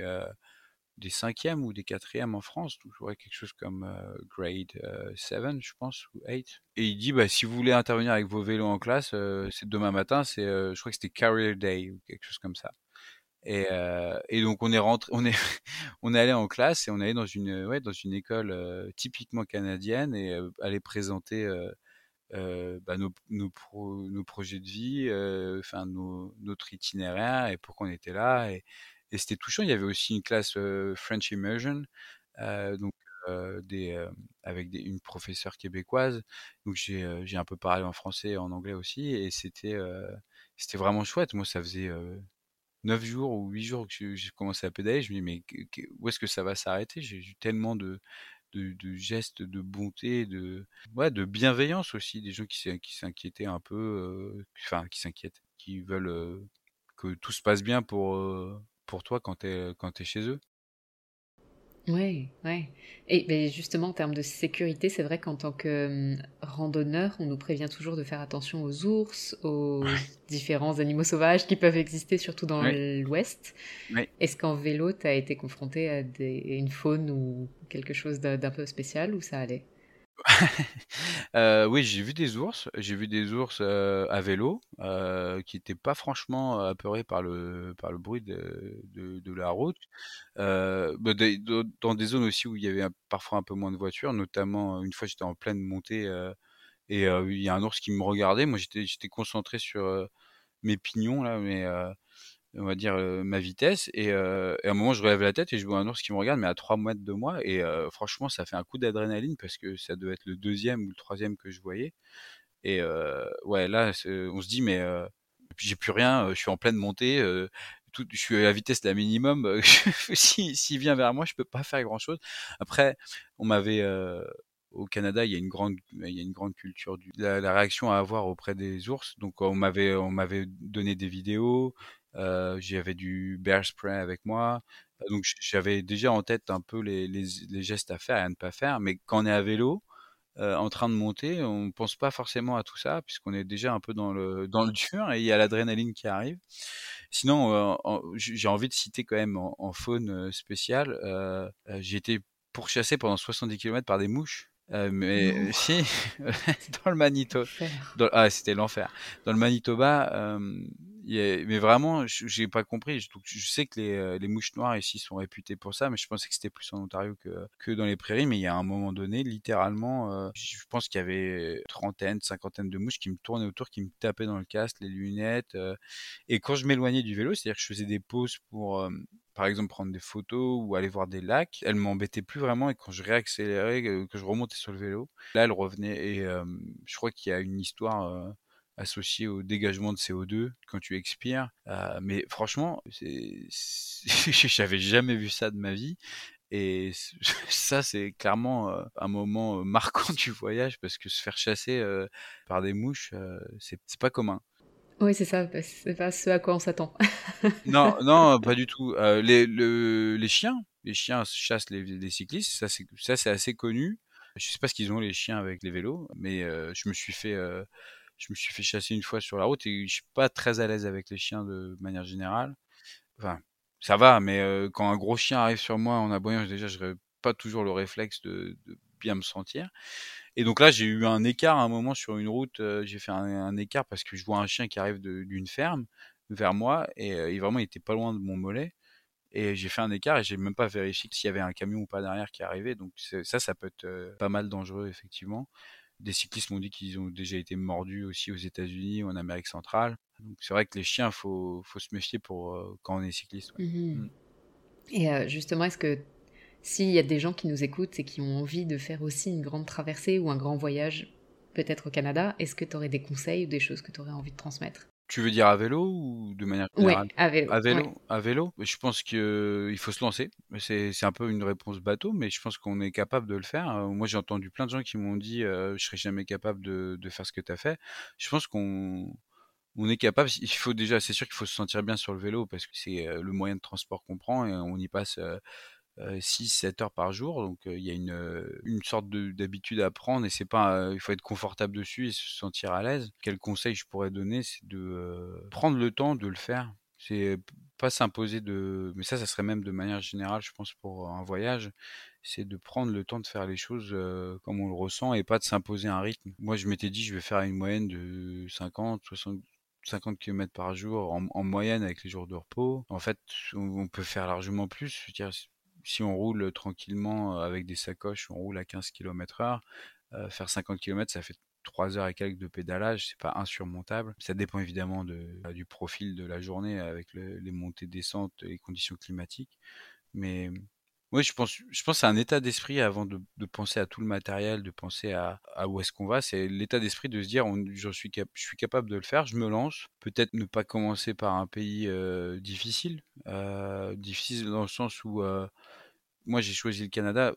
des cinquièmes ou des quatrièmes en France, toujours quelque chose comme grade 7, je pense, ou 8. Et il dit, bah, si vous voulez intervenir avec vos vélos en classe, c'est demain matin, c'est, je crois que c'était Career Day ou quelque chose comme ça. Et, euh, donc on est rentré, on est, on est allé en classe et on est allé dans une, ouais, dans une école euh, typiquement canadienne et euh, aller présenter euh, bah, nos, nos, nos, projets de vie, enfin nos, notre itinéraire et pourquoi on était là. Et c'était touchant. Il y avait aussi une classe French Immersion, donc avec une professeure québécoise. Donc j'ai, un peu parlé en français et en anglais aussi et c'était, vraiment chouette. Moi ça faisait 9 jours ou 8 jours que j'ai commencé à pédaler, je me dis mais où est-ce que ça va s'arrêter? J'ai eu tellement de, gestes de bonté, de, bienveillance aussi, des gens qui, s'inquiétaient un peu, enfin qui s'inquiètent, qui veulent que tout se passe bien pour, euh, pour toi quand tu es, quand es chez eux? Oui, oui. Et justement, en termes de sécurité, c'est vrai qu'en tant que hum, randonneur, on nous prévient toujours de faire attention aux ours, aux différents animaux sauvages qui peuvent exister, surtout dans l'Ouest. Est-ce qu'en vélo, tu as été confronté à une faune ou quelque chose d'un peu spécial ou ça allait? Euh, oui, j'ai vu des ours. J'ai vu des ours euh, à vélo euh, qui n'étaient pas franchement apeurés par le par le bruit de, de, la route. Bah, dans des zones aussi où il y avait parfois un peu moins de voitures, notamment une fois j'étais en pleine montée et il y a un ours qui me regardait. Moi j'étais concentré sur mes pignons là, mais on va dire ma vitesse et, à un moment je relève la tête et je vois un ours qui me regarde mais à 3 mètres de moi et franchement ça fait un coup d'adrénaline parce que ça devait être le deuxième ou le troisième que je voyais Et ouais, là, on se dit, mais j'ai plus rien, je suis en pleine montée. Tout, je suis à la vitesse de la minimum. S'il si, vient vers moi, je peux pas faire grand chose. Après, on m'avait au Canada, il y a une grande, il y a une grande culture du, la, la réaction à avoir auprès des ours. Donc on m'avait, on m'avait donné des vidéos. Euh, j'avais du bear spray avec moi. Donc j'avais déjà en tête un peu les, gestes à faire et à ne pas faire. Mais quand on est à vélo, euh, en train de monter, on pense pas forcément à tout ça puisqu'on est déjà un peu dans le dans le dur et il y a l'adrénaline qui arrive. Sinon, euh, j'ai envie de citer quand même en, faune spéciale. Euh, j'ai été pourchassé pendant 70 km par des mouches. Euh, mais si, dans le Manitoba, ah c'était l'enfer. Dans le Manitoba, euh, mais vraiment, j'ai pas compris. Je, je sais que les, euh, les, mouches noires ici sont réputées pour ça, mais je pensais que c'était plus en Ontario que, que dans les prairies. Mais il y a un moment donné, littéralement, euh, je pense qu'il y avait trentaine, cinquantaine de mouches qui me tournaient autour, qui me tapaient dans le casque, les lunettes. Euh, et quand je m'éloignais du vélo, c'est-à-dire que je faisais des pauses pour par exemple prendre des photos ou aller voir des lacs, elle m'embêtait plus vraiment et quand je réaccélérais, que je remontais sur le vélo, là elle revenait et je crois qu'il y a une histoire associée au dégagement de CO2 quand tu expires. mais franchement, j'avais jamais vu ça de ma vie. Et ça, c'est clairement un moment marquant du voyage parce que se faire chasser par des mouches, c'est pas commun. Oui, c'est ça, c'est pas ce à quoi on s'attend. non, non, pas du tout. Euh, les, chiens, les chiens chassent les, cyclistes, ça c'est, assez connu. Je sais pas ce qu'ils ont les chiens avec les vélos, mais euh, je me suis fait, euh, je me suis fait chasser une fois sur la route et je suis pas très à l'aise avec les chiens de manière générale. Enfin, ça va, mais quand un gros chien arrive sur moi en aboyant, déjà, je n'aurais pas toujours le réflexe de bien me sentir. Et donc là, j'ai eu un écart à un moment sur une route. Euh, j'ai fait un, écart parce que je vois un chien qui arrive d'une ferme vers moi et, euh, vraiment il était pas loin de mon mollet. Et j'ai fait un écart et j'ai même pas vérifié s'il y avait un camion ou pas derrière qui arrivait. Donc ça, ça peut être euh, pas mal dangereux effectivement. Des cyclistes m'ont dit qu'ils ont déjà été mordus aussi aux États-Unis ou en Amérique centrale. Donc c'est vrai que les chiens, faut faut se méfier pour quand on est cycliste. Mmh mmh. Et justement, est-ce que s'il y a des gens qui nous écoutent et qui ont envie de faire aussi une grande traversée ou un grand voyage, peut-être au Canada, est-ce que tu aurais des conseils ou des choses que tu aurais envie de transmettre? Tu veux dire à vélo ou de manière générale? Oui, à vélo. À vélo, à vélo? Je pense qu'il euh, faut se lancer. C'est un peu une réponse bateau, mais je pense qu'on est capable de le faire. Euh, moi, j'ai entendu plein de gens qui m'ont dit euh, je serais jamais capable de, de faire ce que tu as fait. Je pense qu'on on est capable. Il faut déjà, c'est sûr qu'il faut se sentir bien sur le vélo parce que c'est le moyen de transport qu'on prend et on y passe 6-7 heures par jour. Donc il y a une, une sorte d'habitude à prendre et c'est pas, il faut être confortable dessus et se sentir à l'aise. Quel conseil je pourrais donner, c'est de prendre le temps de le faire. C'est pas s'imposer de, mais ça, ça serait même de manière générale, je pense, pour un voyage, c'est de prendre le temps de faire les choses comme on le ressent et pas de s'imposer un rythme. Moi, je m'étais dit, je vais faire une moyenne de 50, 60, 50 km par jour en, moyenne avec les jours de repos. En fait, on, peut faire largement plus. Je veux dire, si on roule tranquillement avec des sacoches, on roule à 15 km heure, faire 50 km, ça fait 3 heures et quelques de pédalage, c'est pas insurmontable. Ça dépend évidemment de, bah, du profil de la journée avec les montées, descentes, les conditions climatiques. Mais oui, je pense, je pense c'est un état d'esprit avant de, penser à tout le matériel, de penser à, où est-ce qu'on va. C'est l'état d'esprit de se dire, je, suis je suis capable de le faire, je me lance. Peut-être ne pas commencer par un pays euh, difficile, difficile dans le sens où moi j'ai choisi le Canada,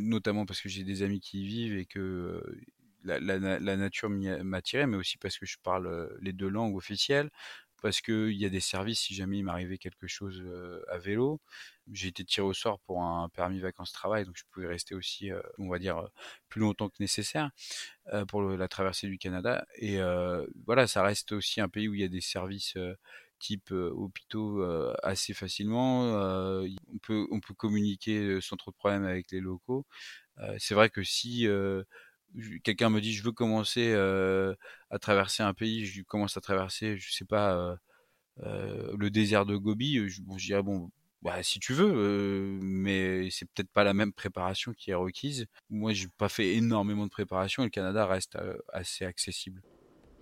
notamment parce que j'ai des amis qui y vivent et que la, nature m'a attiré, mais aussi parce que je parle les deux langues officielles, parce qu'il y a des services si jamais il m'arrivait quelque chose à vélo. J'ai été tiré au sort pour un permis vacances-travail, donc je pouvais rester aussi, on va dire, plus longtemps que nécessaire pour la traversée du Canada. Et voilà, ça reste aussi un pays où il y a des services type hôpitaux assez facilement. on, peut, on peut communiquer sans trop de problèmes avec les locaux. c'est vrai que si quelqu'un me dit je veux commencer à traverser un pays, je commence à traverser, je sais pas, le désert de Gobi, je, dirais bon, bah, si tu veux, mais c'est peut-être pas la même préparation qui est requise. Moi, j'ai pas fait énormément de préparation et le Canada reste assez accessible.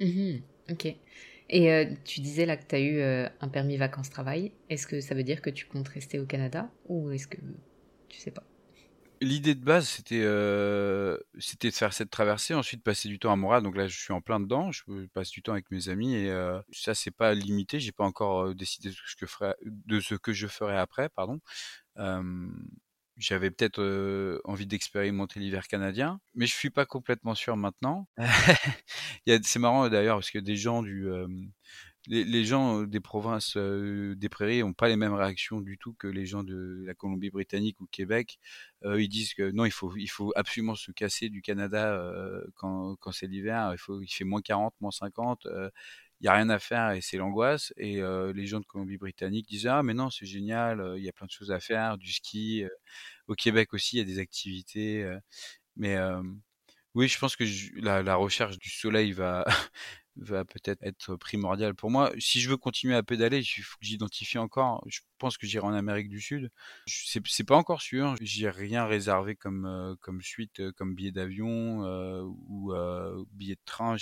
Mmh ok. Et euh, tu disais là que tu as eu euh, un permis vacances-travail. Est-ce que ça veut dire que tu comptes rester au Canada ou est-ce que tu sais pas? L'idée de base, c'était euh, c'était de faire cette traversée, ensuite passer du temps à Montréal. Donc là, je suis en plein dedans. Je passe du temps avec mes amis et euh, ça, c'est pas limité. J'ai pas encore euh, décidé de ce que je ferai, de ce que je ferai après, pardon. J'avais peut-être envie d'expérimenter l'hiver canadien, mais je suis pas complètement sûr maintenant. c'est marrant d'ailleurs parce que des gens du les, gens des provinces des prairies n'ont pas les mêmes réactions du tout que les gens de la Colombie-Britannique ou Québec. ils disent que non, il faut, absolument se casser du Canada quand, c'est l'hiver. Il, fait moins 40, moins 50. il n'y a rien à faire et c'est l'angoisse. Et les gens de Colombie-Britannique disent Ah, mais non, c'est génial, il y a plein de choses à faire, du ski. au Québec aussi, il y a des activités. mais oui, je pense que la, recherche du soleil va, va peut-être être primordial pour moi. Si je veux continuer à pédaler, il faut que j'identifie encore. Je pense que j'irai en Amérique du Sud. C'est pas encore sûr. J'ai rien réservé comme euh, suite, euh, comme billet d'avion euh, ou billet de train.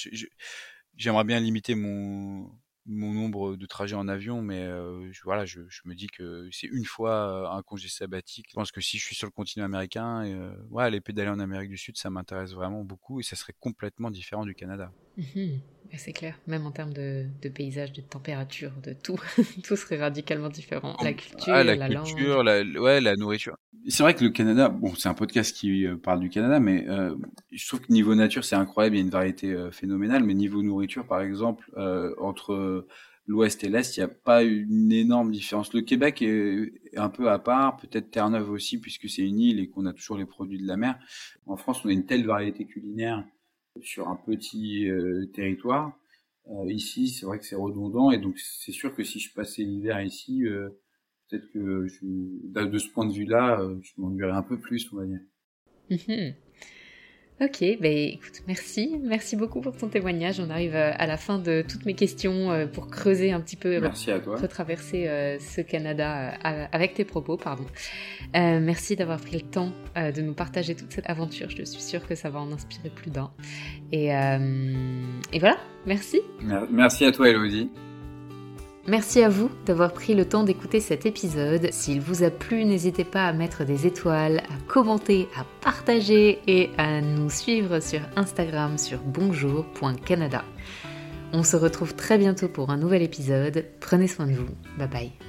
J'aimerais bien limiter mon nombre de trajets en avion, mais je, voilà, je, me dis que c'est une fois un congé sabbatique. Je pense que si je suis sur le continent américain, euh, ouais, aller pédaler en Amérique du Sud, ça m'intéresse vraiment beaucoup et ça serait complètement différent du Canada. Mmh c'est clair, même en termes de, de, paysage, de température, de tout, tout serait radicalement différent. La culture, ah, la, la, culture, la, ouais, la nourriture. C'est vrai que le Canada, bon, c'est un podcast qui euh, parle du Canada, mais euh, je trouve que niveau nature, c'est incroyable, il y a une variété euh, phénoménale, mais niveau nourriture, par exemple, euh, entre l'Ouest et l'Est, il n'y a pas une énorme différence. Le Québec est, un peu à part, peut-être Terre-Neuve aussi, puisque c'est une île et qu'on a toujours les produits de la mer. En France, on a une telle variété culinaire sur un petit territoire. ici, c'est vrai que c'est redondant, et donc c'est sûr que si je passais l'hiver ici, peut-être que je, de ce point de vue-là, euh, je m'ennuierais un peu plus, on va dire. Mhm. Ok, ben écoute, merci, merci beaucoup pour ton témoignage. On arrive euh, à la fin de toutes mes questions euh, pour creuser un petit peu, merci à toi. retraverser ce Canada avec tes propos, pardon. merci d'avoir pris le temps de nous partager toute cette aventure. Je suis sûre que ça va en inspirer plus d'un. Et, et voilà, merci. Merci à toi, Elodie. Merci à vous d'avoir pris le temps d'écouter cet épisode. S'il vous a plu, n'hésitez pas à mettre des étoiles, à commenter, à partager et à nous suivre sur Instagram sur bonjour.canada. On se retrouve très bientôt pour un nouvel épisode. Prenez soin de vous. Bye bye.